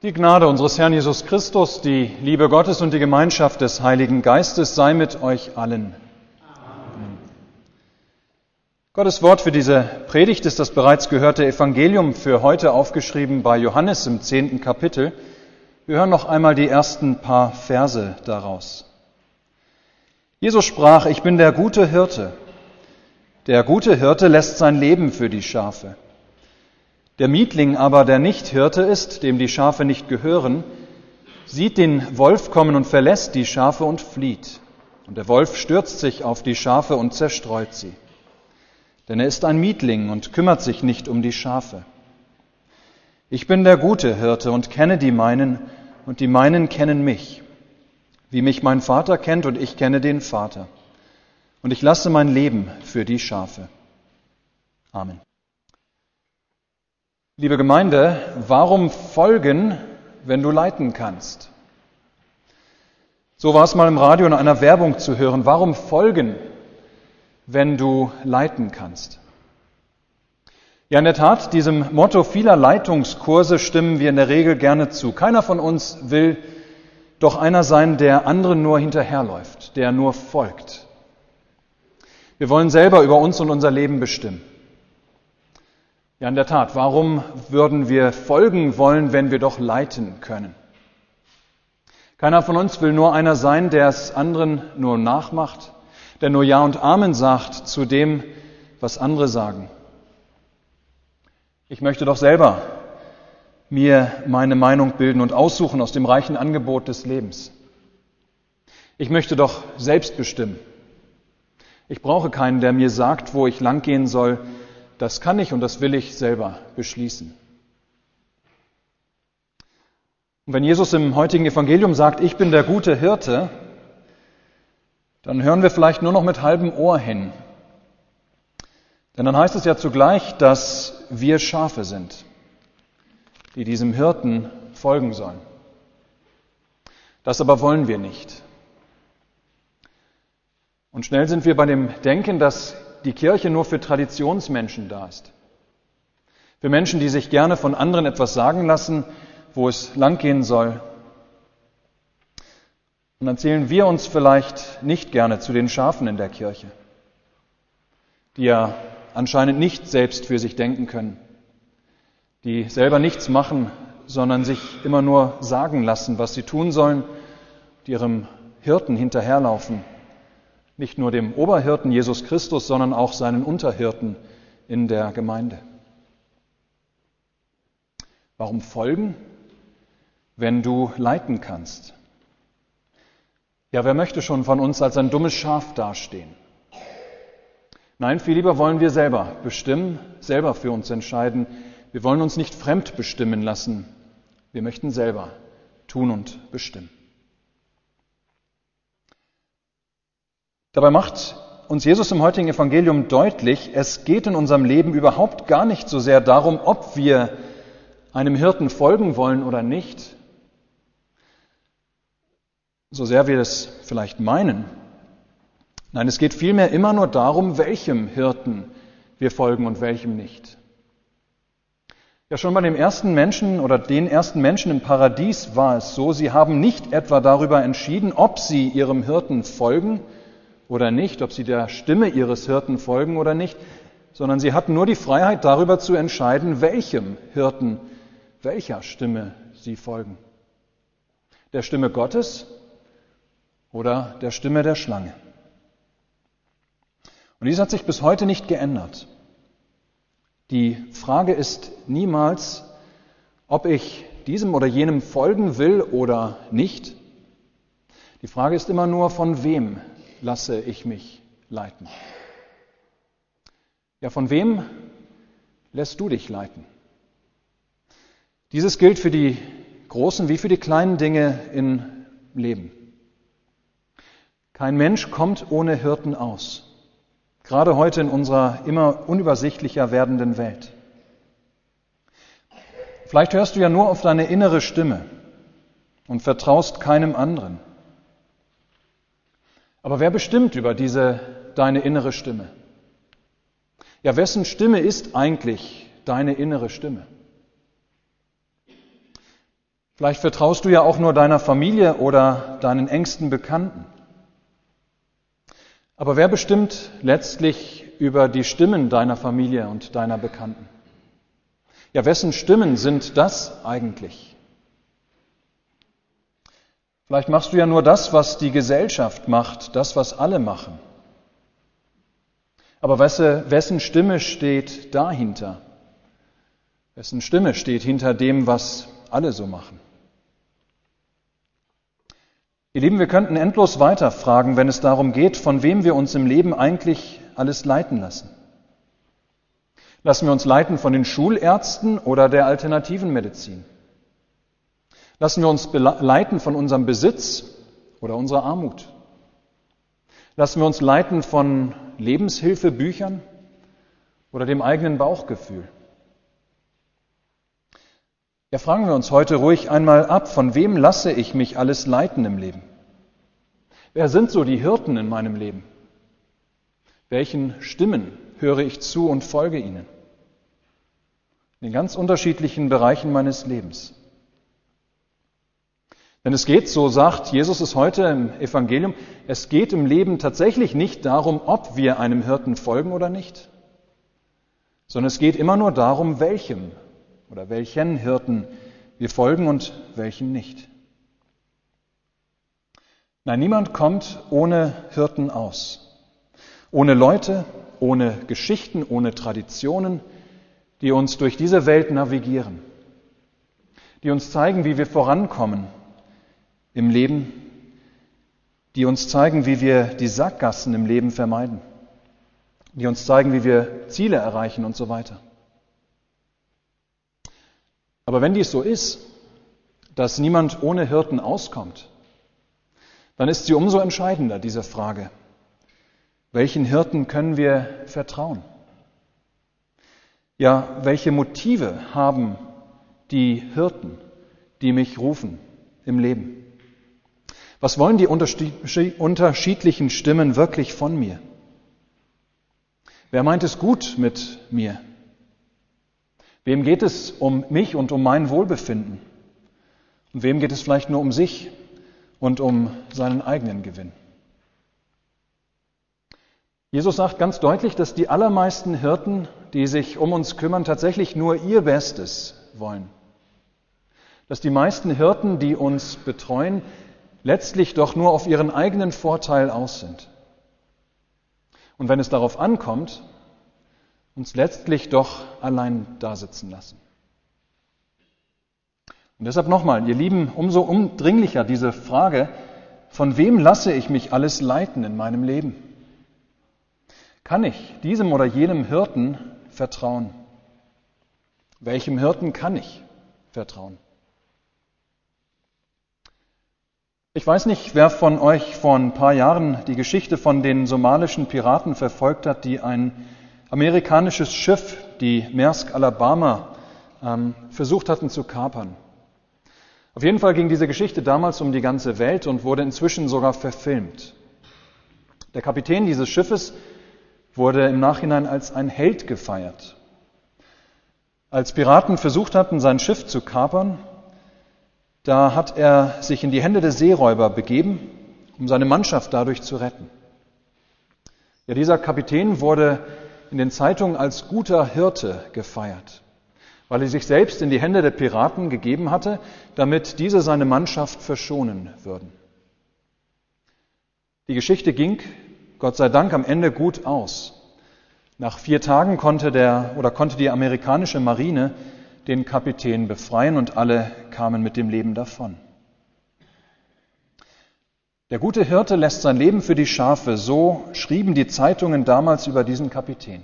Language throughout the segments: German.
Die Gnade unseres Herrn Jesus Christus, die Liebe Gottes und die Gemeinschaft des Heiligen Geistes sei mit euch allen. Amen. Gottes Wort für diese Predigt ist das bereits gehörte Evangelium für heute aufgeschrieben bei Johannes im zehnten Kapitel. Wir hören noch einmal die ersten paar Verse daraus. Jesus sprach, ich bin der gute Hirte. Der gute Hirte lässt sein Leben für die Schafe. Der Mietling aber, der nicht Hirte ist, dem die Schafe nicht gehören, sieht den Wolf kommen und verlässt die Schafe und flieht. Und der Wolf stürzt sich auf die Schafe und zerstreut sie. Denn er ist ein Mietling und kümmert sich nicht um die Schafe. Ich bin der gute Hirte und kenne die meinen, und die meinen kennen mich, wie mich mein Vater kennt und ich kenne den Vater. Und ich lasse mein Leben für die Schafe. Amen. Liebe Gemeinde, warum folgen, wenn du leiten kannst? So war es mal im Radio in einer Werbung zu hören. Warum folgen, wenn du leiten kannst? Ja, in der Tat, diesem Motto vieler Leitungskurse stimmen wir in der Regel gerne zu. Keiner von uns will doch einer sein, der anderen nur hinterherläuft, der nur folgt. Wir wollen selber über uns und unser Leben bestimmen. Ja, in der Tat, warum würden wir folgen wollen, wenn wir doch leiten können? Keiner von uns will nur einer sein, der es anderen nur nachmacht, der nur Ja und Amen sagt zu dem, was andere sagen. Ich möchte doch selber mir meine Meinung bilden und aussuchen aus dem reichen Angebot des Lebens. Ich möchte doch selbst bestimmen. Ich brauche keinen, der mir sagt, wo ich langgehen soll, das kann ich und das will ich selber beschließen. Und wenn Jesus im heutigen Evangelium sagt, ich bin der gute Hirte, dann hören wir vielleicht nur noch mit halbem Ohr hin. Denn dann heißt es ja zugleich, dass wir Schafe sind, die diesem Hirten folgen sollen. Das aber wollen wir nicht. Und schnell sind wir bei dem Denken, dass die Kirche nur für Traditionsmenschen da ist. Für Menschen, die sich gerne von anderen etwas sagen lassen, wo es langgehen soll. Und dann zählen wir uns vielleicht nicht gerne zu den Schafen in der Kirche, die ja anscheinend nicht selbst für sich denken können, die selber nichts machen, sondern sich immer nur sagen lassen, was sie tun sollen, die ihrem Hirten hinterherlaufen nicht nur dem Oberhirten Jesus Christus, sondern auch seinen Unterhirten in der Gemeinde. Warum folgen, wenn du leiten kannst? Ja, wer möchte schon von uns als ein dummes Schaf dastehen? Nein, viel lieber wollen wir selber bestimmen, selber für uns entscheiden. Wir wollen uns nicht fremd bestimmen lassen. Wir möchten selber tun und bestimmen. Dabei macht uns Jesus im heutigen Evangelium deutlich, es geht in unserem Leben überhaupt gar nicht so sehr darum, ob wir einem Hirten folgen wollen oder nicht, so sehr wir es vielleicht meinen. Nein, es geht vielmehr immer nur darum, welchem Hirten wir folgen und welchem nicht. Ja, schon bei dem ersten Menschen oder den ersten Menschen im Paradies war es so, sie haben nicht etwa darüber entschieden, ob sie ihrem Hirten folgen, oder nicht, ob sie der Stimme ihres Hirten folgen oder nicht, sondern sie hatten nur die Freiheit darüber zu entscheiden, welchem Hirten, welcher Stimme sie folgen. Der Stimme Gottes oder der Stimme der Schlange. Und dies hat sich bis heute nicht geändert. Die Frage ist niemals, ob ich diesem oder jenem folgen will oder nicht. Die Frage ist immer nur, von wem lasse ich mich leiten. Ja, von wem lässt du dich leiten? Dieses gilt für die großen wie für die kleinen Dinge im Leben. Kein Mensch kommt ohne Hirten aus, gerade heute in unserer immer unübersichtlicher werdenden Welt. Vielleicht hörst du ja nur auf deine innere Stimme und vertraust keinem anderen. Aber wer bestimmt über diese deine innere Stimme? Ja, wessen Stimme ist eigentlich deine innere Stimme? Vielleicht vertraust du ja auch nur deiner Familie oder deinen engsten Bekannten. Aber wer bestimmt letztlich über die Stimmen deiner Familie und deiner Bekannten? Ja, wessen Stimmen sind das eigentlich? Vielleicht machst du ja nur das, was die Gesellschaft macht, das, was alle machen. Aber wessen Stimme steht dahinter? Wessen Stimme steht hinter dem, was alle so machen? Ihr Lieben, wir könnten endlos weiterfragen, wenn es darum geht, von wem wir uns im Leben eigentlich alles leiten lassen. Lassen wir uns leiten von den Schulärzten oder der alternativen Medizin? Lassen wir uns leiten von unserem Besitz oder unserer Armut? Lassen wir uns leiten von Lebenshilfebüchern oder dem eigenen Bauchgefühl? Ja, fragen wir uns heute ruhig einmal ab, von wem lasse ich mich alles leiten im Leben? Wer sind so die Hirten in meinem Leben? Welchen Stimmen höre ich zu und folge ihnen? In ganz unterschiedlichen Bereichen meines Lebens. Denn es geht, so sagt Jesus es heute im Evangelium, es geht im Leben tatsächlich nicht darum, ob wir einem Hirten folgen oder nicht, sondern es geht immer nur darum, welchem oder welchen Hirten wir folgen und welchen nicht. Nein, niemand kommt ohne Hirten aus. Ohne Leute, ohne Geschichten, ohne Traditionen, die uns durch diese Welt navigieren, die uns zeigen, wie wir vorankommen im Leben, die uns zeigen, wie wir die Sackgassen im Leben vermeiden, die uns zeigen, wie wir Ziele erreichen und so weiter. Aber wenn dies so ist, dass niemand ohne Hirten auskommt, dann ist sie umso entscheidender, diese Frage. Welchen Hirten können wir vertrauen? Ja, welche Motive haben die Hirten, die mich rufen im Leben? Was wollen die unterschiedlichen Stimmen wirklich von mir? Wer meint es gut mit mir? Wem geht es um mich und um mein Wohlbefinden? Und wem geht es vielleicht nur um sich und um seinen eigenen Gewinn? Jesus sagt ganz deutlich, dass die allermeisten Hirten, die sich um uns kümmern, tatsächlich nur ihr Bestes wollen. Dass die meisten Hirten, die uns betreuen, letztlich doch nur auf ihren eigenen Vorteil aus sind. Und wenn es darauf ankommt, uns letztlich doch allein dasitzen lassen. Und deshalb nochmal, ihr Lieben, umso umdringlicher diese Frage, von wem lasse ich mich alles leiten in meinem Leben? Kann ich diesem oder jenem Hirten vertrauen? Welchem Hirten kann ich vertrauen? Ich weiß nicht, wer von euch vor ein paar Jahren die Geschichte von den somalischen Piraten verfolgt hat, die ein amerikanisches Schiff, die Maersk Alabama, ähm, versucht hatten zu kapern. Auf jeden Fall ging diese Geschichte damals um die ganze Welt und wurde inzwischen sogar verfilmt. Der Kapitän dieses Schiffes wurde im Nachhinein als ein Held gefeiert. Als Piraten versucht hatten, sein Schiff zu kapern, da hat er sich in die Hände der Seeräuber begeben, um seine Mannschaft dadurch zu retten. Ja, dieser Kapitän wurde in den Zeitungen als guter Hirte gefeiert, weil er sich selbst in die Hände der Piraten gegeben hatte, damit diese seine Mannschaft verschonen würden. Die Geschichte ging, Gott sei Dank, am Ende gut aus. Nach vier Tagen konnte der oder konnte die amerikanische Marine den Kapitän befreien und alle kamen mit dem Leben davon. Der gute Hirte lässt sein Leben für die Schafe, so schrieben die Zeitungen damals über diesen Kapitän.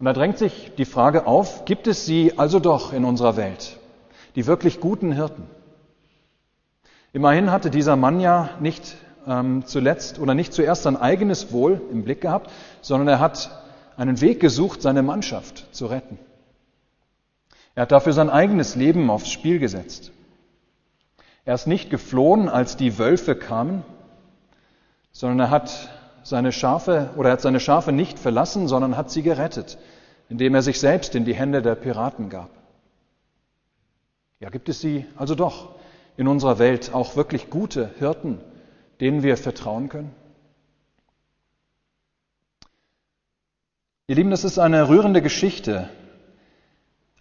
Und da drängt sich die Frage auf, gibt es sie also doch in unserer Welt, die wirklich guten Hirten? Immerhin hatte dieser Mann ja nicht ähm, zuletzt oder nicht zuerst sein eigenes Wohl im Blick gehabt, sondern er hat einen Weg gesucht, seine Mannschaft zu retten. Er hat dafür sein eigenes Leben aufs Spiel gesetzt. Er ist nicht geflohen, als die Wölfe kamen, sondern er hat seine Schafe oder er hat seine Schafe nicht verlassen, sondern hat sie gerettet, indem er sich selbst in die Hände der Piraten gab. Ja, gibt es sie also doch in unserer Welt auch wirklich gute Hirten, denen wir vertrauen können? Ihr Lieben, das ist eine rührende Geschichte.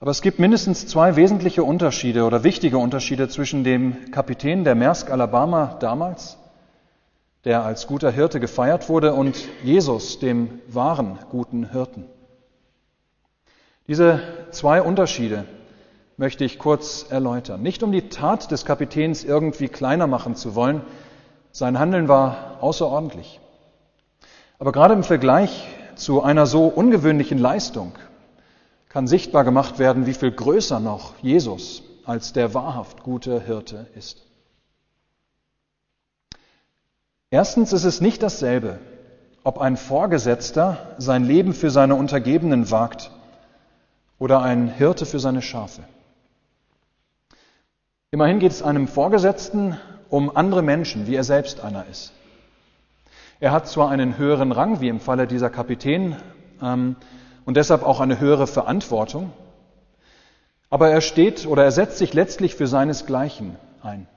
Aber es gibt mindestens zwei wesentliche Unterschiede oder wichtige Unterschiede zwischen dem Kapitän der Maersk Alabama damals, der als guter Hirte gefeiert wurde, und Jesus, dem wahren guten Hirten. Diese zwei Unterschiede möchte ich kurz erläutern. Nicht um die Tat des Kapitäns irgendwie kleiner machen zu wollen, sein Handeln war außerordentlich. Aber gerade im Vergleich zu einer so ungewöhnlichen Leistung kann sichtbar gemacht werden, wie viel größer noch Jesus als der wahrhaft gute Hirte ist. Erstens ist es nicht dasselbe, ob ein Vorgesetzter sein Leben für seine Untergebenen wagt oder ein Hirte für seine Schafe. Immerhin geht es einem Vorgesetzten um andere Menschen, wie er selbst einer ist. Er hat zwar einen höheren Rang, wie im Falle dieser Kapitän, ähm, und deshalb auch eine höhere Verantwortung, aber er steht oder er setzt sich letztlich für seinesgleichen ein.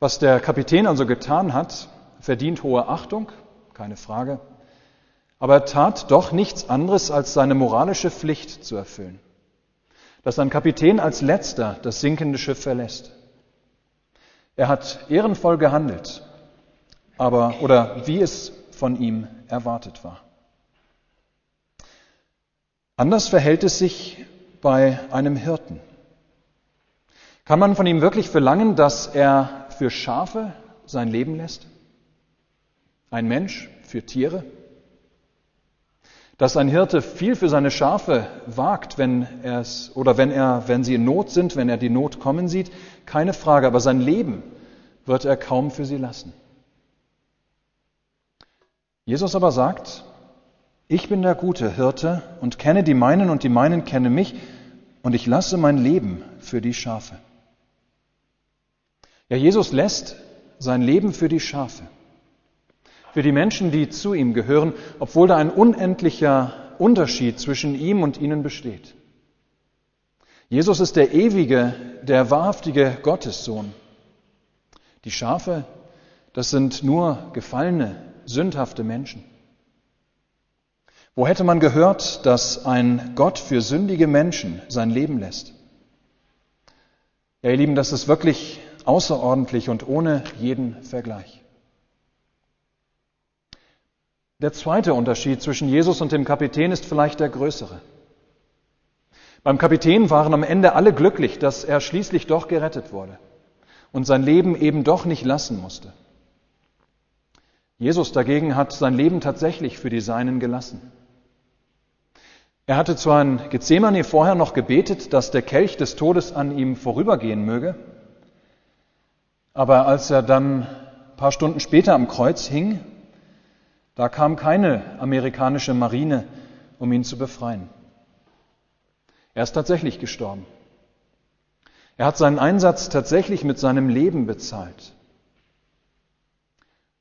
Was der Kapitän also getan hat, verdient hohe Achtung, keine Frage, aber er tat doch nichts anderes, als seine moralische Pflicht zu erfüllen. Dass ein Kapitän als letzter das sinkende Schiff verlässt. Er hat ehrenvoll gehandelt, aber oder wie es von ihm erwartet war. Anders verhält es sich bei einem Hirten. Kann man von ihm wirklich verlangen, dass er für Schafe sein Leben lässt? Ein Mensch für Tiere? Dass ein Hirte viel für seine Schafe wagt, wenn er es oder wenn er, wenn sie in Not sind, wenn er die Not kommen sieht, keine Frage, aber sein Leben wird er kaum für sie lassen. Jesus aber sagt, ich bin der gute Hirte und kenne die meinen und die meinen kennen mich und ich lasse mein Leben für die Schafe. Ja, Jesus lässt sein Leben für die Schafe, für die Menschen, die zu ihm gehören, obwohl da ein unendlicher Unterschied zwischen ihm und ihnen besteht. Jesus ist der ewige, der wahrhaftige Gottessohn. Die Schafe, das sind nur gefallene, sündhafte Menschen. Wo hätte man gehört, dass ein Gott für sündige Menschen sein Leben lässt? Ja, ihr Lieben, das ist wirklich außerordentlich und ohne jeden Vergleich. Der zweite Unterschied zwischen Jesus und dem Kapitän ist vielleicht der größere. Beim Kapitän waren am Ende alle glücklich, dass er schließlich doch gerettet wurde und sein Leben eben doch nicht lassen musste. Jesus dagegen hat sein Leben tatsächlich für die Seinen gelassen. Er hatte zwar in Gethsemane vorher noch gebetet, dass der Kelch des Todes an ihm vorübergehen möge, aber als er dann ein paar Stunden später am Kreuz hing, da kam keine amerikanische Marine, um ihn zu befreien. Er ist tatsächlich gestorben. Er hat seinen Einsatz tatsächlich mit seinem Leben bezahlt.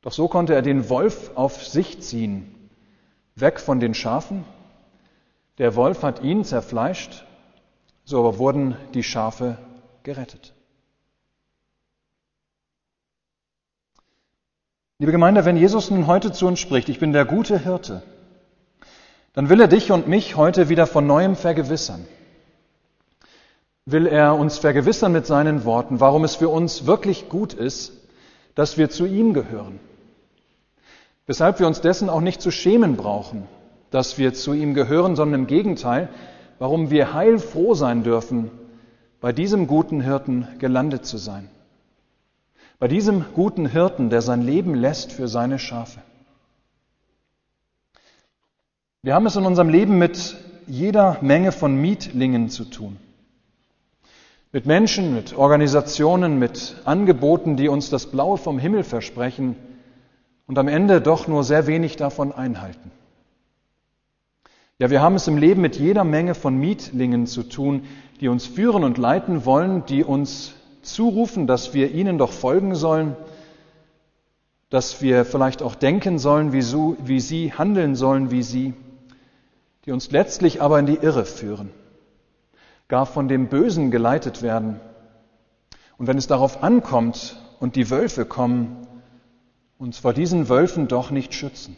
Doch so konnte er den Wolf auf sich ziehen, weg von den Schafen. Der Wolf hat ihn zerfleischt, so aber wurden die Schafe gerettet. Liebe Gemeinde, wenn Jesus nun heute zu uns spricht, ich bin der gute Hirte, dann will er dich und mich heute wieder von neuem vergewissern. Will er uns vergewissern mit seinen Worten, warum es für uns wirklich gut ist, dass wir zu ihm gehören Weshalb wir uns dessen auch nicht zu schämen brauchen, dass wir zu ihm gehören, sondern im Gegenteil, warum wir heilfroh sein dürfen, bei diesem guten Hirten gelandet zu sein. Bei diesem guten Hirten, der sein Leben lässt für seine Schafe. Wir haben es in unserem Leben mit jeder Menge von Mietlingen zu tun. Mit Menschen, mit Organisationen, mit Angeboten, die uns das Blaue vom Himmel versprechen, und am Ende doch nur sehr wenig davon einhalten. Ja, wir haben es im Leben mit jeder Menge von Mietlingen zu tun, die uns führen und leiten wollen, die uns zurufen, dass wir ihnen doch folgen sollen, dass wir vielleicht auch denken sollen, wie, so, wie sie handeln sollen, wie sie, die uns letztlich aber in die Irre führen. gar von dem Bösen geleitet werden. Und wenn es darauf ankommt und die Wölfe kommen, uns vor diesen Wölfen doch nicht schützen.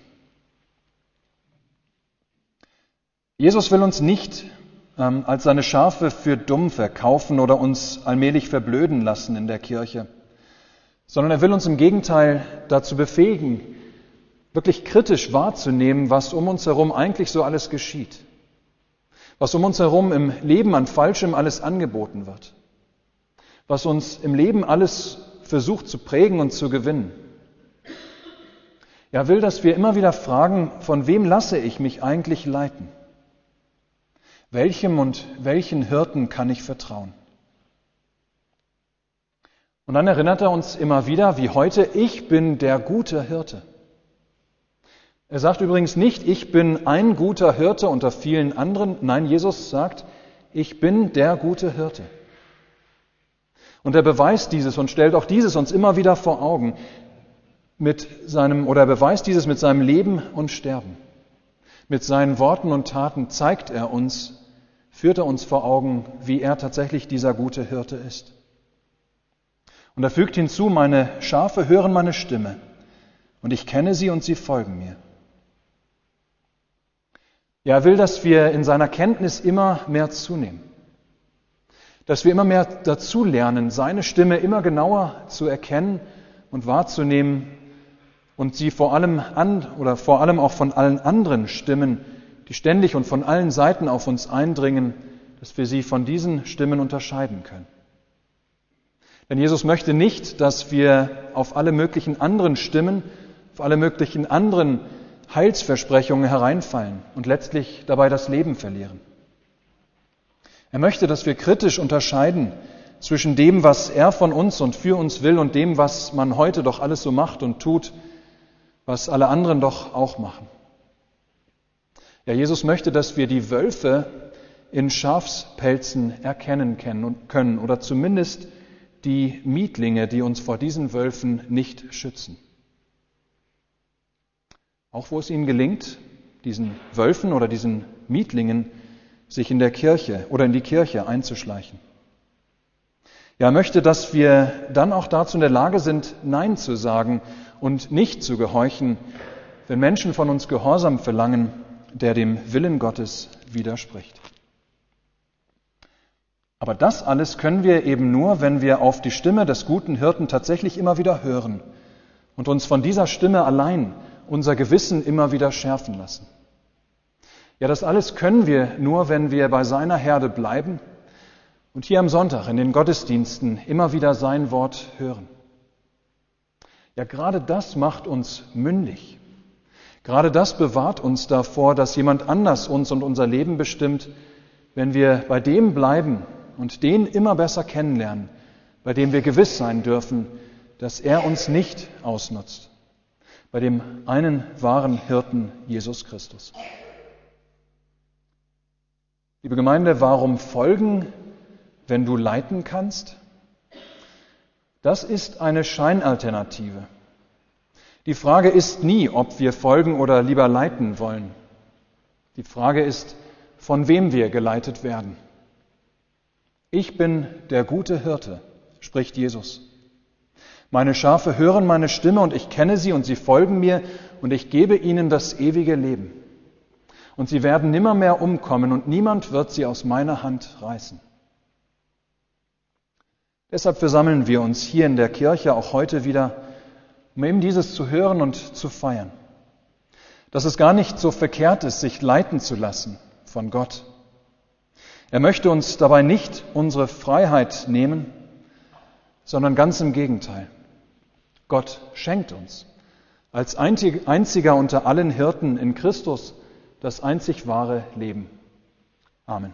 Jesus will uns nicht ähm, als seine Schafe für dumm verkaufen oder uns allmählich verblöden lassen in der Kirche, sondern er will uns im Gegenteil dazu befähigen, wirklich kritisch wahrzunehmen, was um uns herum eigentlich so alles geschieht, was um uns herum im Leben an Falschem alles angeboten wird, was uns im Leben alles versucht zu prägen und zu gewinnen. Er will, dass wir immer wieder fragen, von wem lasse ich mich eigentlich leiten? Welchem und welchen Hirten kann ich vertrauen? Und dann erinnert er uns immer wieder, wie heute, ich bin der gute Hirte. Er sagt übrigens nicht, ich bin ein guter Hirte unter vielen anderen. Nein, Jesus sagt, ich bin der gute Hirte. Und er beweist dieses und stellt auch dieses uns immer wieder vor Augen mit seinem, oder er beweist dieses mit seinem Leben und Sterben. Mit seinen Worten und Taten zeigt er uns, führt er uns vor Augen, wie er tatsächlich dieser gute Hirte ist. Und er fügt hinzu, meine Schafe hören meine Stimme und ich kenne sie und sie folgen mir. Ja, er will, dass wir in seiner Kenntnis immer mehr zunehmen, dass wir immer mehr dazu lernen, seine Stimme immer genauer zu erkennen und wahrzunehmen und sie vor allem an oder vor allem auch von allen anderen Stimmen die ständig und von allen Seiten auf uns eindringen, dass wir sie von diesen Stimmen unterscheiden können. Denn Jesus möchte nicht, dass wir auf alle möglichen anderen Stimmen, auf alle möglichen anderen Heilsversprechungen hereinfallen und letztlich dabei das Leben verlieren. Er möchte, dass wir kritisch unterscheiden zwischen dem, was er von uns und für uns will und dem, was man heute doch alles so macht und tut, was alle anderen doch auch machen. Ja, Jesus möchte, dass wir die Wölfe in Schafspelzen erkennen können oder zumindest die Mietlinge, die uns vor diesen Wölfen nicht schützen. Auch wo es ihnen gelingt, diesen Wölfen oder diesen Mietlingen sich in der Kirche oder in die Kirche einzuschleichen. Ja, er möchte, dass wir dann auch dazu in der Lage sind, Nein zu sagen und nicht zu gehorchen, wenn Menschen von uns Gehorsam verlangen der dem Willen Gottes widerspricht. Aber das alles können wir eben nur, wenn wir auf die Stimme des guten Hirten tatsächlich immer wieder hören und uns von dieser Stimme allein unser Gewissen immer wieder schärfen lassen. Ja, das alles können wir nur, wenn wir bei seiner Herde bleiben und hier am Sonntag in den Gottesdiensten immer wieder sein Wort hören. Ja, gerade das macht uns mündig. Gerade das bewahrt uns davor, dass jemand anders uns und unser Leben bestimmt, wenn wir bei dem bleiben und den immer besser kennenlernen, bei dem wir gewiss sein dürfen, dass er uns nicht ausnutzt, bei dem einen wahren Hirten Jesus Christus. Liebe Gemeinde, warum folgen, wenn du leiten kannst? Das ist eine Scheinalternative. Die Frage ist nie, ob wir folgen oder lieber leiten wollen. Die Frage ist, von wem wir geleitet werden. Ich bin der gute Hirte, spricht Jesus. Meine Schafe hören meine Stimme und ich kenne sie und sie folgen mir und ich gebe ihnen das ewige Leben. Und sie werden nimmermehr umkommen und niemand wird sie aus meiner Hand reißen. Deshalb versammeln wir uns hier in der Kirche auch heute wieder um eben dieses zu hören und zu feiern. Dass es gar nicht so verkehrt ist, sich leiten zu lassen von Gott. Er möchte uns dabei nicht unsere Freiheit nehmen, sondern ganz im Gegenteil. Gott schenkt uns als einziger unter allen Hirten in Christus das einzig wahre Leben. Amen.